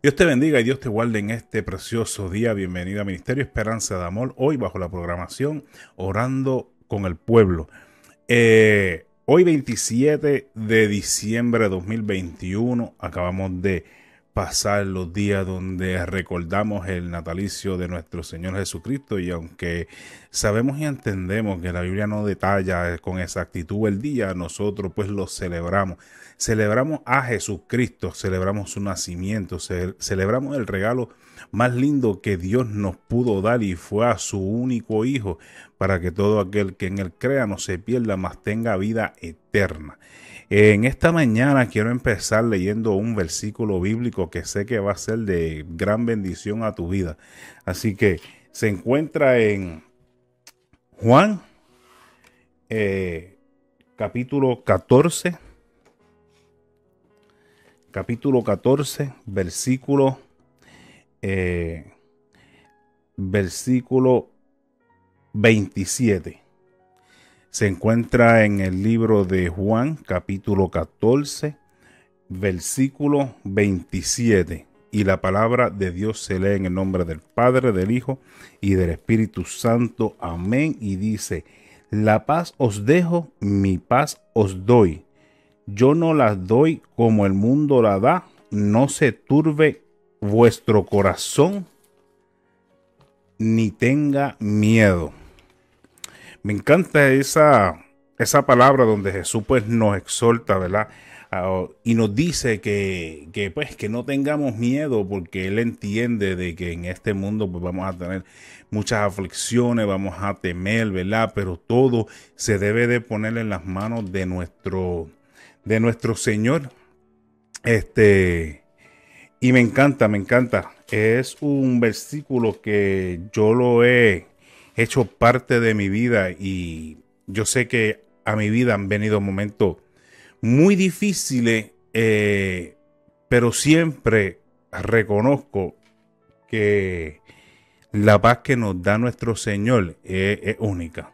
Dios te bendiga y Dios te guarde en este precioso día. Bienvenido a Ministerio Esperanza de Amor. Hoy bajo la programación Orando con el Pueblo. Eh, hoy 27 de diciembre de 2021 acabamos de pasar los días donde recordamos el natalicio de nuestro Señor Jesucristo y aunque sabemos y entendemos que la Biblia no detalla con exactitud el día, nosotros pues lo celebramos. Celebramos a Jesucristo, celebramos su nacimiento, celebramos el regalo más lindo que Dios nos pudo dar y fue a su único Hijo para que todo aquel que en él crea no se pierda, mas tenga vida eterna. En esta mañana quiero empezar leyendo un versículo bíblico que sé que va a ser de gran bendición a tu vida. Así que se encuentra en Juan eh, capítulo 14. Capítulo 14, versículo, eh, versículo 27 se encuentra en el libro de Juan capítulo 14 versículo 27 y la palabra de Dios se lee en el nombre del Padre, del Hijo y del Espíritu Santo. Amén. Y dice, la paz os dejo, mi paz os doy. Yo no la doy como el mundo la da. No se turbe vuestro corazón ni tenga miedo. Me encanta esa, esa palabra donde Jesús pues nos exhorta, ¿verdad? Ah, y nos dice que, que, pues que no tengamos miedo porque Él entiende de que en este mundo pues vamos a tener muchas aflicciones, vamos a temer, ¿verdad? Pero todo se debe de poner en las manos de nuestro, de nuestro Señor. Este, y me encanta, me encanta. Es un versículo que yo lo he hecho parte de mi vida y yo sé que a mi vida han venido momentos muy difíciles, eh, pero siempre reconozco que la paz que nos da nuestro Señor es, única.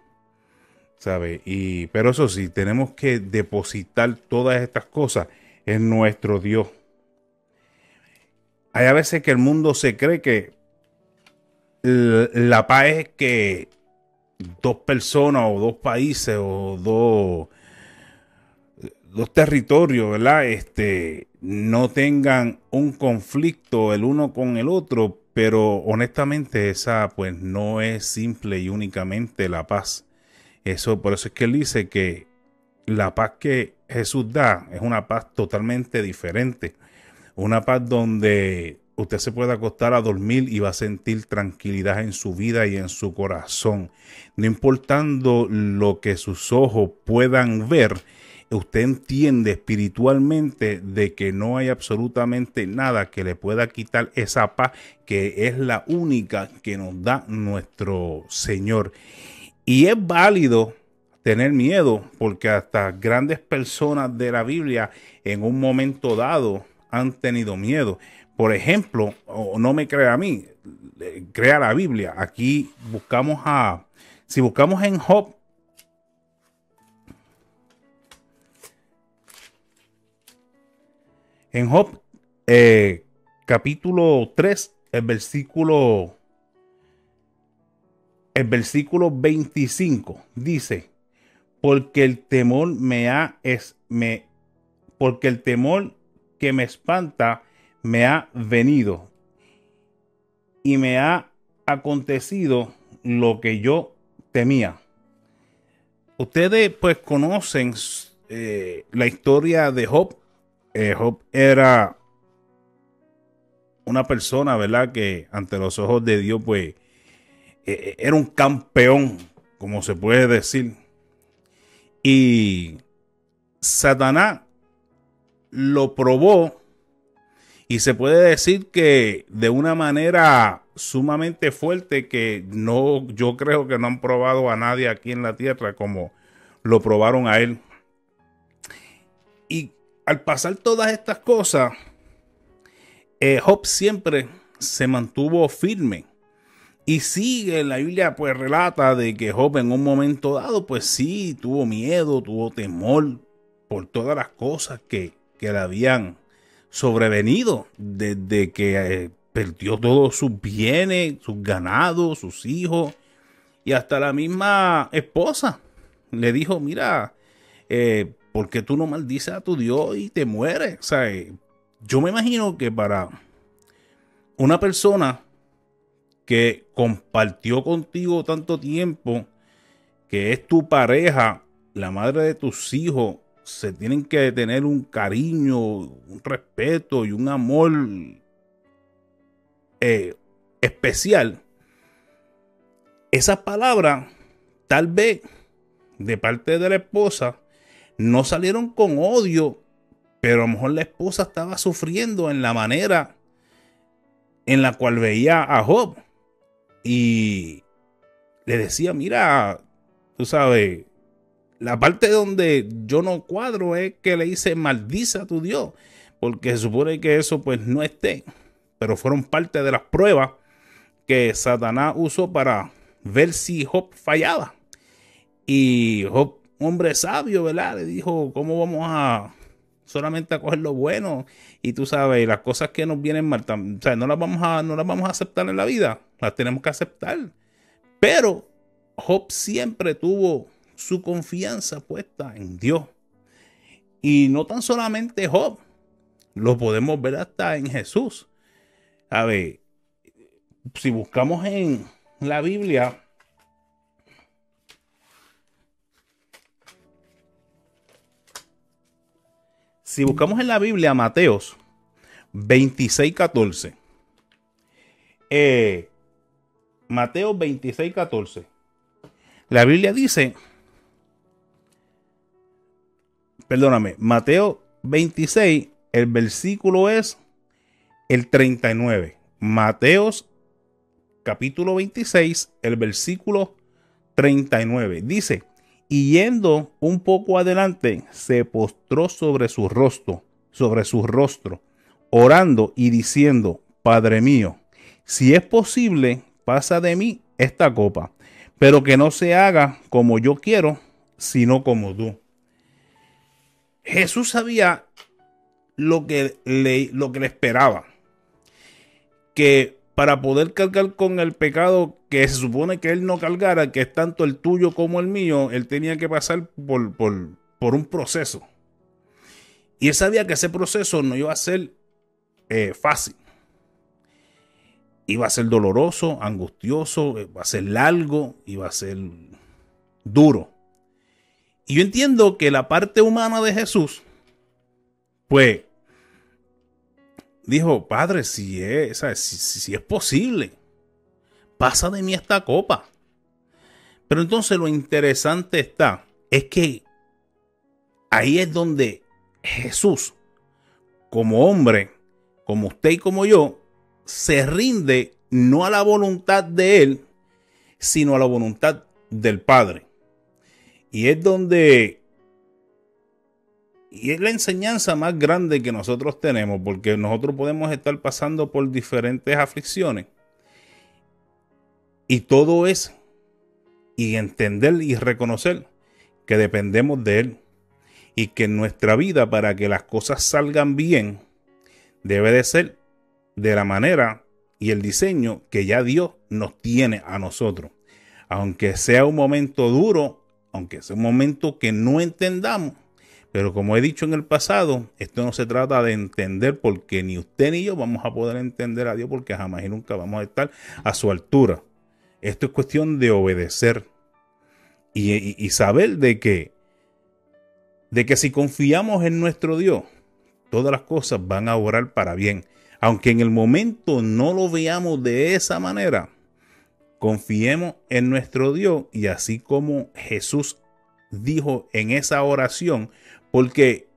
¿Sabe? Y, pero eso sí, tenemos que depositar todas estas cosas en nuestro Dios. Hay a veces que el mundo se cree que la paz es que dos personas o dos países o dos, dos territorios, ¿verdad? Este, no tengan un conflicto el uno con el otro, pero honestamente esa pues no es simple y únicamente la paz. Eso, por eso es que él dice que la paz que Jesús da es una paz totalmente diferente. Una paz donde usted se puede acostar a dormir y va a sentir tranquilidad en su vida y en su corazón. No importando lo que sus ojos puedan ver, usted entiende espiritualmente de que no hay absolutamente nada que le pueda quitar esa paz que es la única que nos da nuestro Señor. Y es válido tener miedo porque hasta grandes personas de la Biblia en un momento dado han tenido miedo. Por ejemplo, o no me crea a mí, crea la Biblia. Aquí buscamos a, si buscamos en Job, en Job, eh, capítulo 3, el versículo, el versículo 25 dice, porque el temor me ha, es, me, porque el temor que me espanta me ha venido y me ha acontecido lo que yo temía. Ustedes pues conocen eh, la historia de Job. Eh, Job era una persona, ¿verdad? Que ante los ojos de Dios pues eh, era un campeón, como se puede decir. Y Satanás lo probó y se puede decir que de una manera sumamente fuerte que no, yo creo que no han probado a nadie aquí en la tierra como lo probaron a él. Y al pasar todas estas cosas, eh, Job siempre se mantuvo firme. Y sigue, la Biblia pues relata de que Job en un momento dado pues sí tuvo miedo, tuvo temor por todas las cosas que, que le habían sobrevenido desde que eh, perdió todos sus bienes, sus ganados, sus hijos y hasta la misma esposa. Le dijo, mira, eh, ¿por qué tú no maldices a tu Dios y te mueres? O sea, eh, yo me imagino que para una persona que compartió contigo tanto tiempo, que es tu pareja, la madre de tus hijos, se tienen que tener un cariño, un respeto y un amor eh, especial. Esas palabras, tal vez de parte de la esposa, no salieron con odio, pero a lo mejor la esposa estaba sufriendo en la manera en la cual veía a Job y le decía, mira, tú sabes, la parte donde yo no cuadro es que le dice maldice a tu Dios, porque se supone que eso pues no esté, pero fueron parte de las pruebas que Satanás usó para ver si Job fallaba. Y Job, hombre sabio, ¿verdad? Le dijo, ¿cómo vamos a solamente a coger lo bueno? Y tú sabes, las cosas que nos vienen mal, o sea, no las vamos a, no las vamos a aceptar en la vida, las tenemos que aceptar. Pero Job siempre tuvo su confianza puesta en Dios. Y no tan solamente Job, lo podemos ver hasta en Jesús. A ver, si buscamos en la Biblia, si buscamos en la Biblia Mateos 26, 14, eh, Mateo 26, 14, la Biblia dice, perdóname, Mateo 26, el versículo es el 39. Mateos capítulo 26, el versículo 39. Dice, y yendo un poco adelante, se postró sobre su rostro, sobre su rostro, orando y diciendo, Padre mío, si es posible, pasa de mí esta copa, pero que no se haga como yo quiero, sino como tú. Jesús sabía lo que le, lo que le esperaba. Que para poder cargar con el pecado que se supone que él no cargara, que es tanto el tuyo como el mío, él tenía que pasar por, por, un proceso. Y él sabía que ese proceso no iba a ser eh, fácil. Iba a ser doloroso, angustioso, iba a ser largo, iba a ser duro. Y yo entiendo que la parte humana de Jesús, pues, dijo, Padre, si es, si, es posible, pasa de mí esta copa. Pero entonces lo interesante está, es que ahí es donde Jesús, como hombre, como usted y como yo, se rinde no a la voluntad de Él, sino a la voluntad del Padre. Y es donde... Y es la enseñanza más grande que nosotros tenemos, porque nosotros podemos estar pasando por diferentes aflicciones. Y todo es y entender y reconocer que dependemos de Él. Y que nuestra vida, para que las cosas salgan bien, debe de ser de la manera y el diseño que ya Dios nos tiene a nosotros. Aunque sea un momento duro, aunque sea un momento que no entendamos. Pero como he dicho en el pasado, esto no se trata de entender porque ni usted ni yo vamos a poder entender a Dios porque jamás y nunca vamos a estar a su altura. Esto es cuestión de obedecer y, saber de que, de que si confiamos en nuestro Dios, todas las cosas van a orar para bien. Aunque en el momento no lo veamos de esa manera, Confiemos en nuestro Dios y así como Jesús dijo en esa oración, porque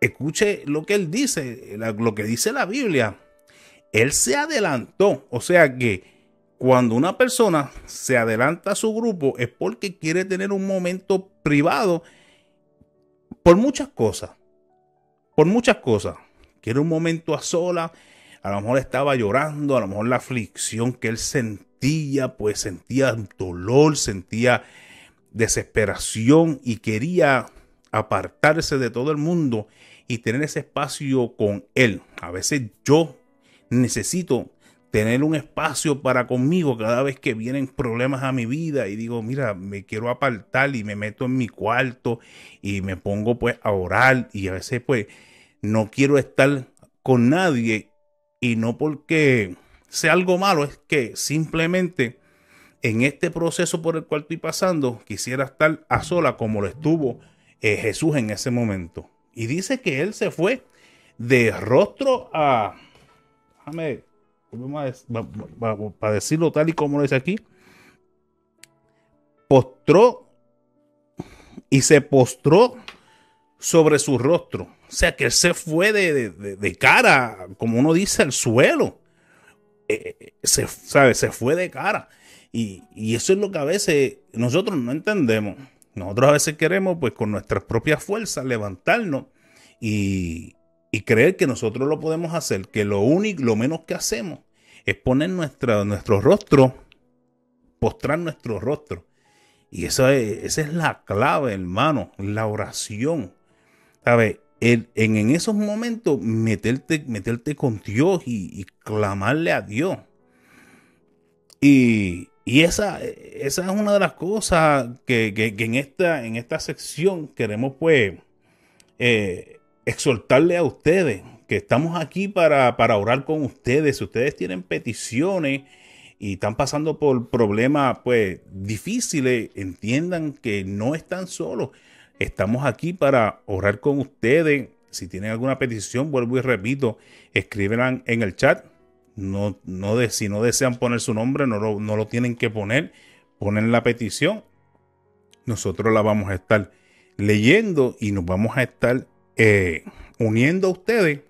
escuche lo que él dice, lo que dice la Biblia. Él se adelantó, o sea que cuando una persona se adelanta a su grupo es porque quiere tener un momento privado por muchas cosas, por muchas cosas. Quiere un momento a sola, a lo mejor estaba llorando, a lo mejor la aflicción que él sentía pues sentía dolor, sentía desesperación y quería apartarse de todo el mundo y tener ese espacio con Él. A veces yo necesito tener un espacio para conmigo cada vez que vienen problemas a mi vida y digo, mira, me quiero apartar y me meto en mi cuarto y me pongo pues a orar y a veces pues no quiero estar con nadie y no porque sea algo malo, es que simplemente en este proceso por el cual estoy pasando quisiera estar a sola como lo estuvo eh, Jesús en ese momento. Y dice que él se fue de rostro a... Déjame para decirlo tal y como lo dice aquí, postró y se postró sobre su rostro. O sea que él se fue de, cara, como uno dice, al suelo. Eh, eh, se, ¿sabe? se fue de cara. Y, y, eso es lo que a veces nosotros no entendemos. Nosotros a veces queremos, pues con nuestras propias fuerzas, levantarnos y, y creer que nosotros lo podemos hacer, que lo único, lo menos que hacemos es poner nuestra, nuestro rostro, postrar nuestro rostro. Y esa es, esa es la clave, hermano, la oración. ¿Sabes? En, en, esos momentos, meterte, meterte con Dios y, clamarle a Dios. Y, y esa, esa, es una de las cosas que, que, en, esta, en esta sección queremos pues eh, exhortarle a ustedes que estamos aquí para, para orar con ustedes. Si ustedes tienen peticiones y están pasando por problemas pues difíciles, entiendan que no están solos. Estamos aquí para orar con ustedes. Si tienen alguna petición, vuelvo y repito, escríbenla en el chat. No, no de, si no desean poner su nombre, no lo, no lo tienen que poner. Ponen la petición. Nosotros la vamos a estar leyendo y nos vamos a estar eh, uniendo a ustedes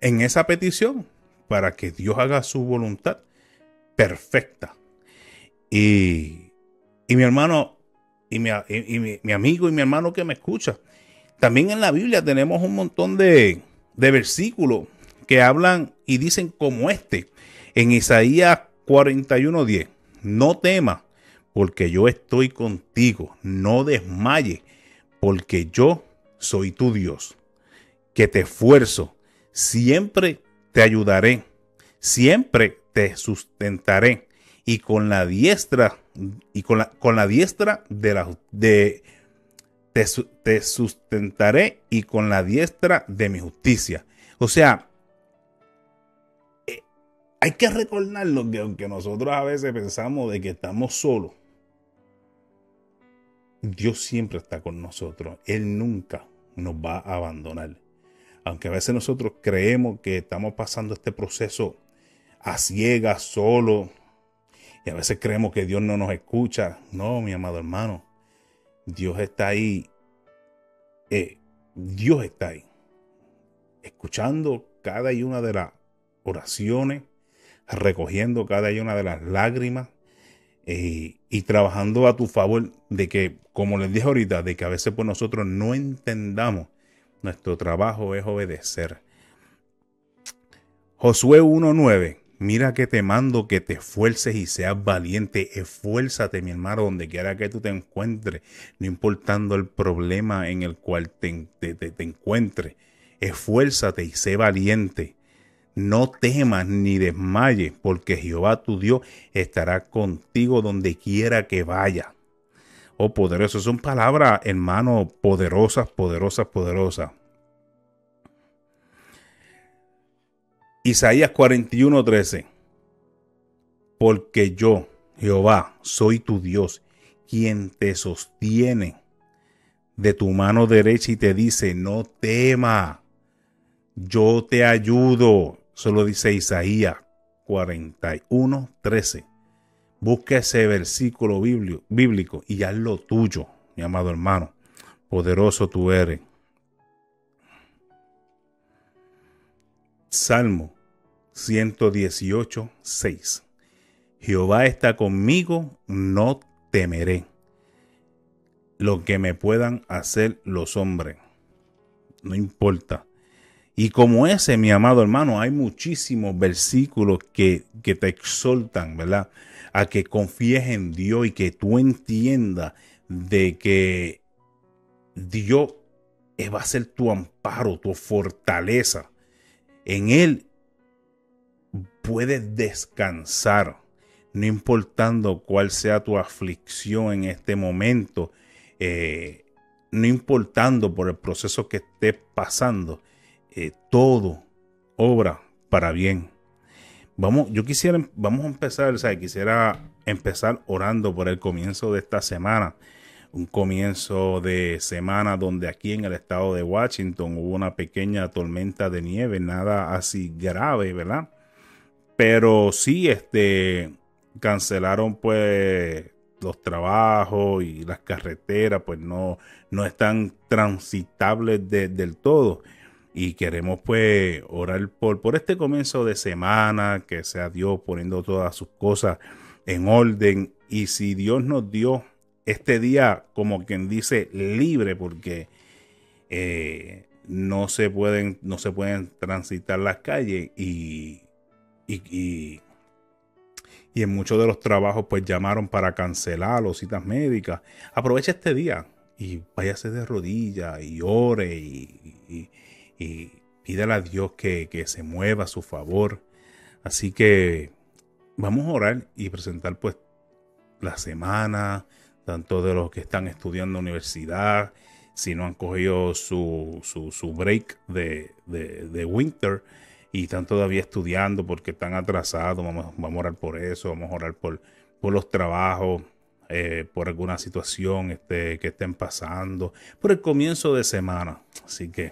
en esa petición para que Dios haga su voluntad perfecta. Y, mi hermano, y, mi, amigo y mi hermano que me escucha, también en la Biblia tenemos un montón de, de versículos que hablan y dicen como este, en Isaías 41:10, no temas, porque yo estoy contigo, no desmayes, porque yo soy tu Dios, que te esfuerzo, siempre te ayudaré, siempre te sustentaré y con la diestra y con la, con la diestra de la de te, te, sustentaré y con la diestra de mi justicia. O sea, eh, hay que recordarlo que aunque nosotros a veces pensamos de que estamos solos, Dios siempre está con nosotros. Él nunca nos va a abandonar aunque a veces nosotros creemos que estamos pasando este proceso a ciegas, solo, y a veces creemos que Dios no nos escucha. No, mi amado hermano, Dios está ahí. Eh, Dios está ahí, escuchando cada una de las oraciones, recogiendo cada una de las lágrimas eh, y trabajando a tu favor de que, como les dije ahorita, de que a veces pues nosotros no entendamos nuestro trabajo es obedecer. Josué 1.9. Mira que te mando que te esfuerces y seas valiente. Esfuérzate, mi hermano, donde quiera que tú te encuentres, no importando el problema en el cual te, encuentres. Esfuérzate y sé valiente. No temas ni desmayes, porque Jehová tu Dios estará contigo donde quiera que vaya oh poderoso. Son palabras, hermano, poderosas, poderosas, poderosas. Isaías 41, 13. Porque yo, Jehová, soy tu Dios, quien te sostiene de tu mano derecha y te dice, no tema, yo te ayudo. Solo dice Isaías 41, 13. Busca ese versículo bíblico y haz lo tuyo, mi amado hermano. Poderoso tú eres. Salmo 118, 6. Jehová está conmigo, no temeré lo que me puedan hacer los hombres. No importa. Y como ese, mi amado hermano, hay muchísimos versículos que, que te exaltan, ¿verdad? a que confíes en Dios y que tú entiendas de que Dios va a ser tu amparo, tu fortaleza. En Él puedes descansar, no importando cuál sea tu aflicción en este momento, eh, no importando por el proceso que estés pasando, eh, todo obra para bien. Vamos, yo quisiera, vamos a empezar, o sea, quisiera empezar orando por el comienzo de esta semana. Un comienzo de semana donde aquí en el estado de Washington hubo una pequeña tormenta de nieve, nada así grave, ¿verdad? Pero sí, este, cancelaron pues los trabajos y las carreteras, pues no, no están transitables del todo. Y queremos pues orar por, por este comienzo de semana, que sea Dios poniendo todas sus cosas en orden. Y si Dios nos dio este día, como quien dice, libre, porque eh, no se pueden, no se pueden transitar las calles y, y, y, en muchos de los trabajos pues llamaron para cancelar los citas médicas. Aprovecha este día y váyase de rodillas y ore y, y pídale a Dios que, se mueva a su favor. Así que vamos a orar y presentar pues la semana, tanto de los que están estudiando universidad, si no han cogido su, su, break de, de, winter y están todavía estudiando porque están atrasados, vamos, vamos a orar por eso, vamos a orar por, por los trabajos, eh, por alguna situación este, que estén pasando, por el comienzo de semana. Así que